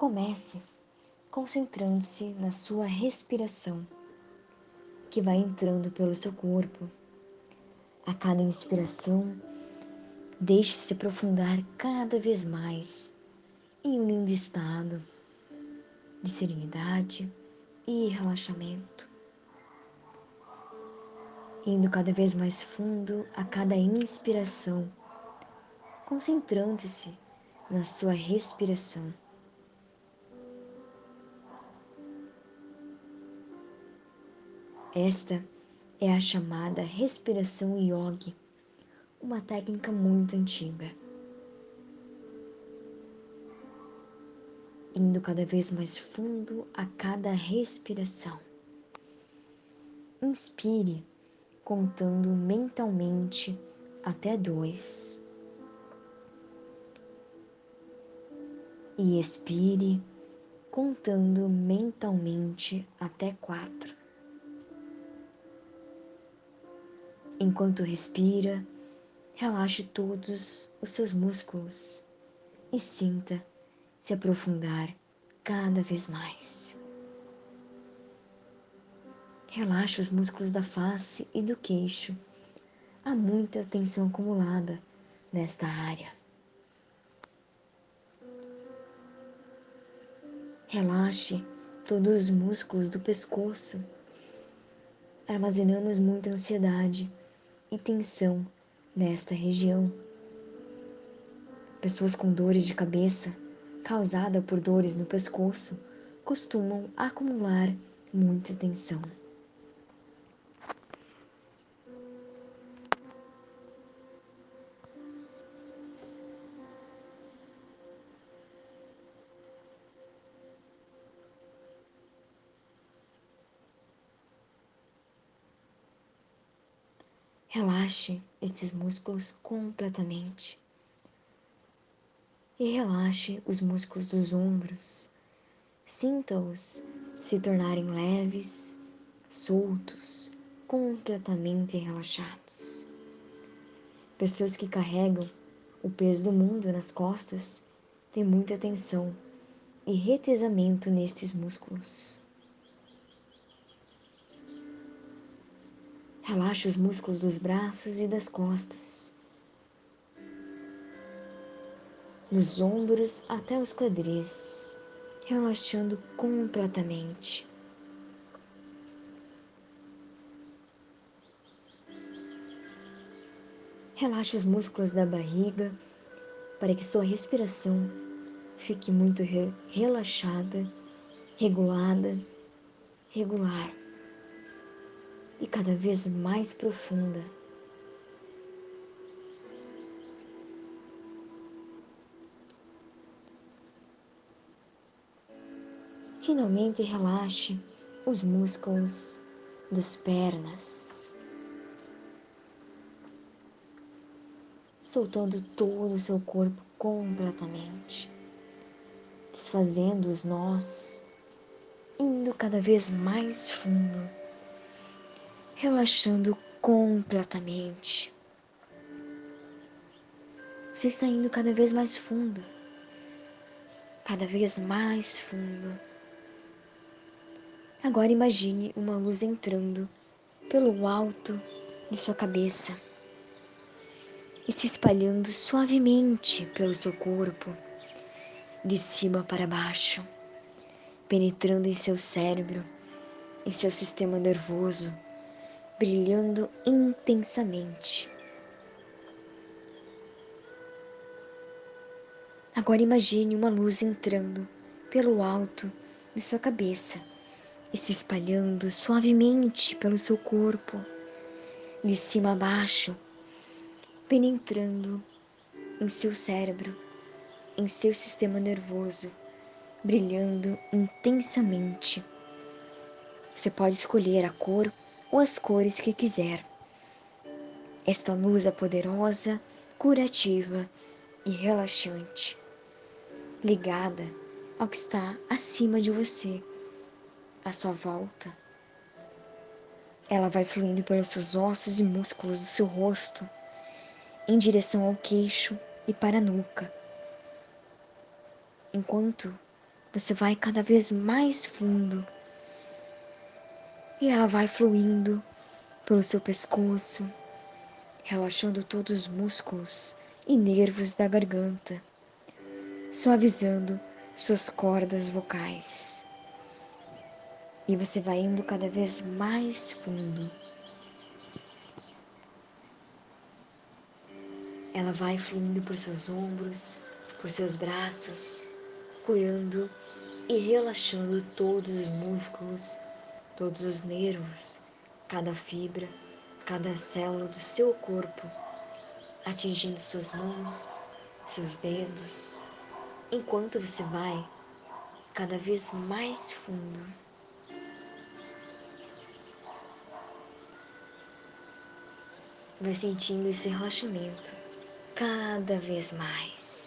Comece concentrando-se na sua respiração, que vai entrando pelo seu corpo. A cada inspiração, deixe-se aprofundar cada vez mais em um lindo estado de serenidade e relaxamento. Indo cada vez mais fundo a cada inspiração, concentrando-se na sua respiração. Esta é a chamada respiração yogi, uma técnica muito antiga. Indo cada vez mais fundo a cada respiração. Inspire, contando mentalmente até dois. E expire, contando mentalmente até quatro. Enquanto respira, relaxe todos os seus músculos e sinta se aprofundar cada vez mais. Relaxe os músculos da face e do queixo. Há muita tensão acumulada nesta área. Relaxe todos os músculos do pescoço. Armazenamos muita ansiedade e tensão nesta região. Pessoas com dores de cabeça, causada por dores no pescoço, costumam acumular muita tensão. Relaxe estes músculos completamente. E relaxe os músculos dos ombros. Sinta-os se tornarem leves, soltos, completamente relaxados. Pessoas que carregam o peso do mundo nas costas têm muita tensão e retesamento nestes músculos. Relaxe os músculos dos braços e das costas, dos ombros até os quadris, relaxando completamente. Relaxe os músculos da barriga para que sua respiração fique muito re relaxada, regulada, regular e cada vez mais profunda. Finalmente relaxe os músculos das pernas, soltando todo o seu corpo completamente, desfazendo os nós, indo cada vez mais fundo relaxando completamente. Você está indo cada vez mais fundo, cada vez mais fundo. Agora imagine uma luz entrando pelo alto de sua cabeça e se espalhando suavemente pelo seu corpo, de cima para baixo, penetrando em seu cérebro, em seu sistema nervoso brilhando intensamente. Agora imagine uma luz entrando pelo alto de sua cabeça e se espalhando suavemente pelo seu corpo, de cima a baixo, penetrando em seu cérebro, em seu sistema nervoso, brilhando intensamente. Você pode escolher a cor ou as cores que quiser. Esta luz é poderosa, curativa e relaxante, ligada ao que está acima de você, à sua volta. Ela vai fluindo pelos seus ossos e músculos do seu rosto, em direção ao queixo e para a nuca, enquanto você vai cada vez mais fundo. E ela vai fluindo pelo seu pescoço, relaxando todos os músculos e nervos da garganta, suavizando suas cordas vocais. E você vai indo cada vez mais fundo. Ela vai fluindo por seus ombros, por seus braços, curando e relaxando todos os músculos, todos os nervos, cada fibra, cada célula do seu corpo, atingindo suas mãos, seus dedos, enquanto você vai cada vez mais fundo. Vai sentindo esse relaxamento cada vez mais.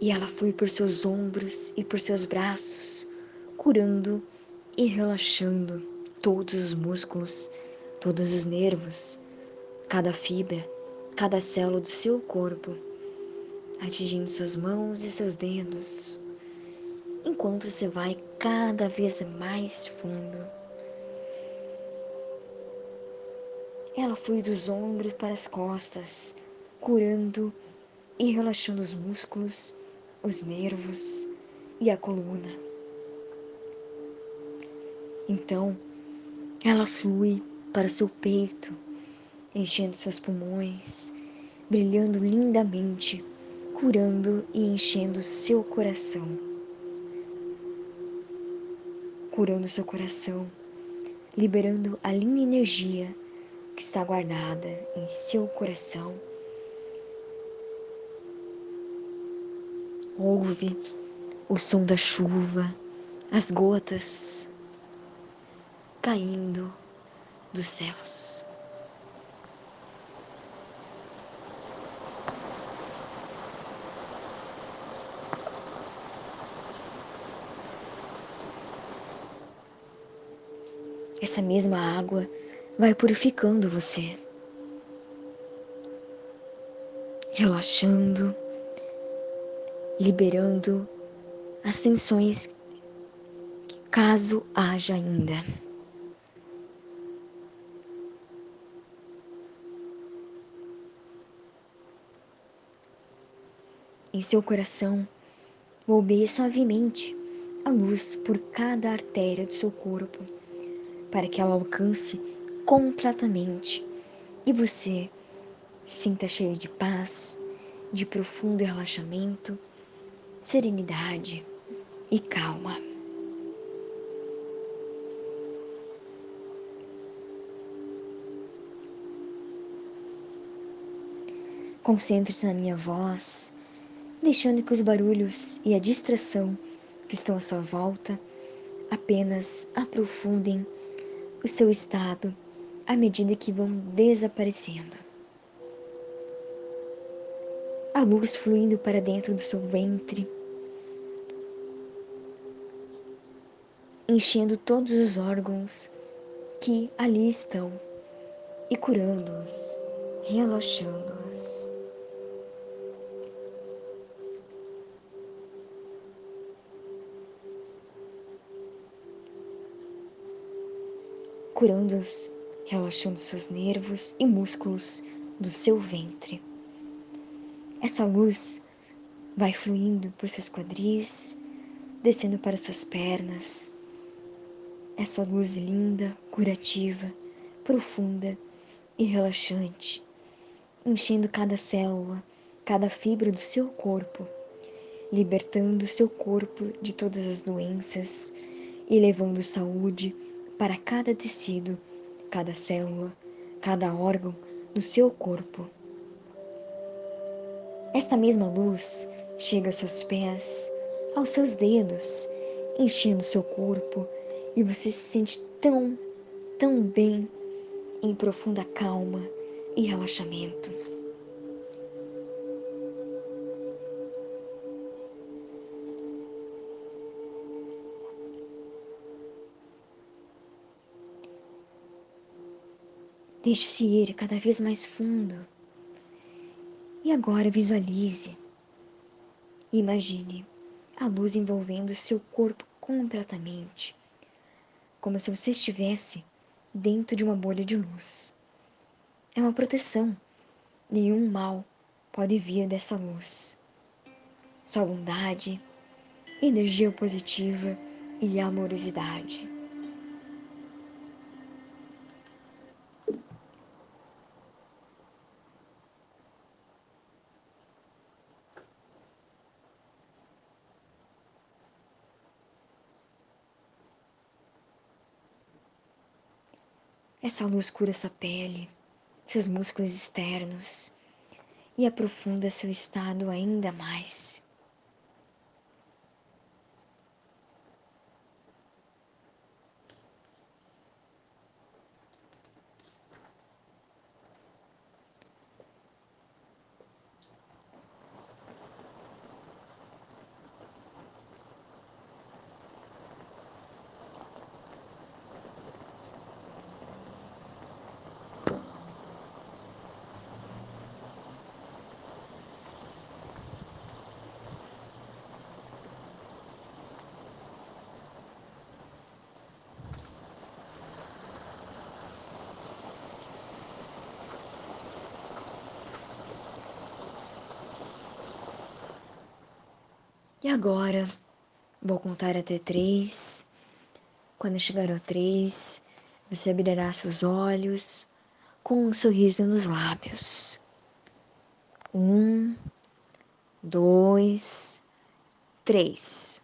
E ela flui por seus ombros e por seus braços, curando e relaxando todos os músculos, todos os nervos, cada fibra, cada célula do seu corpo, atingindo suas mãos e seus dedos, enquanto você vai cada vez mais fundo. Ela flui dos ombros para as costas, curando e relaxando os músculos os nervos e a coluna. Então, ela flui para seu peito, enchendo seus pulmões, brilhando lindamente, curando e enchendo seu coração. Curando seu coração, liberando a linda energia que está guardada em seu coração Ouve o som da chuva, as gotas caindo dos céus. Essa mesma água vai purificando você, relaxando liberando as tensões caso haja ainda. Em seu coração, bombeie suavemente a luz por cada artéria do seu corpo, para que ela alcance completamente e você sinta cheio de paz, de profundo relaxamento serenidade e calma. Concentre-se na minha voz, deixando que os barulhos e a distração que estão à sua volta apenas aprofundem o seu estado à medida que vão desaparecendo. A luz fluindo para dentro do seu ventre, enchendo todos os órgãos que ali estão e curando-os, relaxando-os. Curando-os, relaxando seus nervos e músculos do seu ventre. Essa luz vai fluindo por seus quadris, descendo para suas pernas. Essa luz linda, curativa, profunda e relaxante, enchendo cada célula, cada fibra do seu corpo, libertando seu corpo de todas as doenças e levando saúde para cada tecido, cada célula, cada órgão do seu corpo. Esta mesma luz chega aos seus pés, aos seus dedos, enchendo seu corpo e você se sente tão, tão bem em profunda calma e relaxamento. Deixe-se ir cada vez mais fundo. E agora visualize. Imagine a luz envolvendo seu corpo completamente, como se você estivesse dentro de uma bolha de luz. É uma proteção. Nenhum mal pode vir dessa luz. Só bondade, energia positiva e amorosidade. Essa luz cura sua pele, seus músculos externos e aprofunda seu estado ainda mais. E agora, vou contar até três. Quando chegar ao três, você abrirá seus olhos com um sorriso nos lábios. Um, dois, três.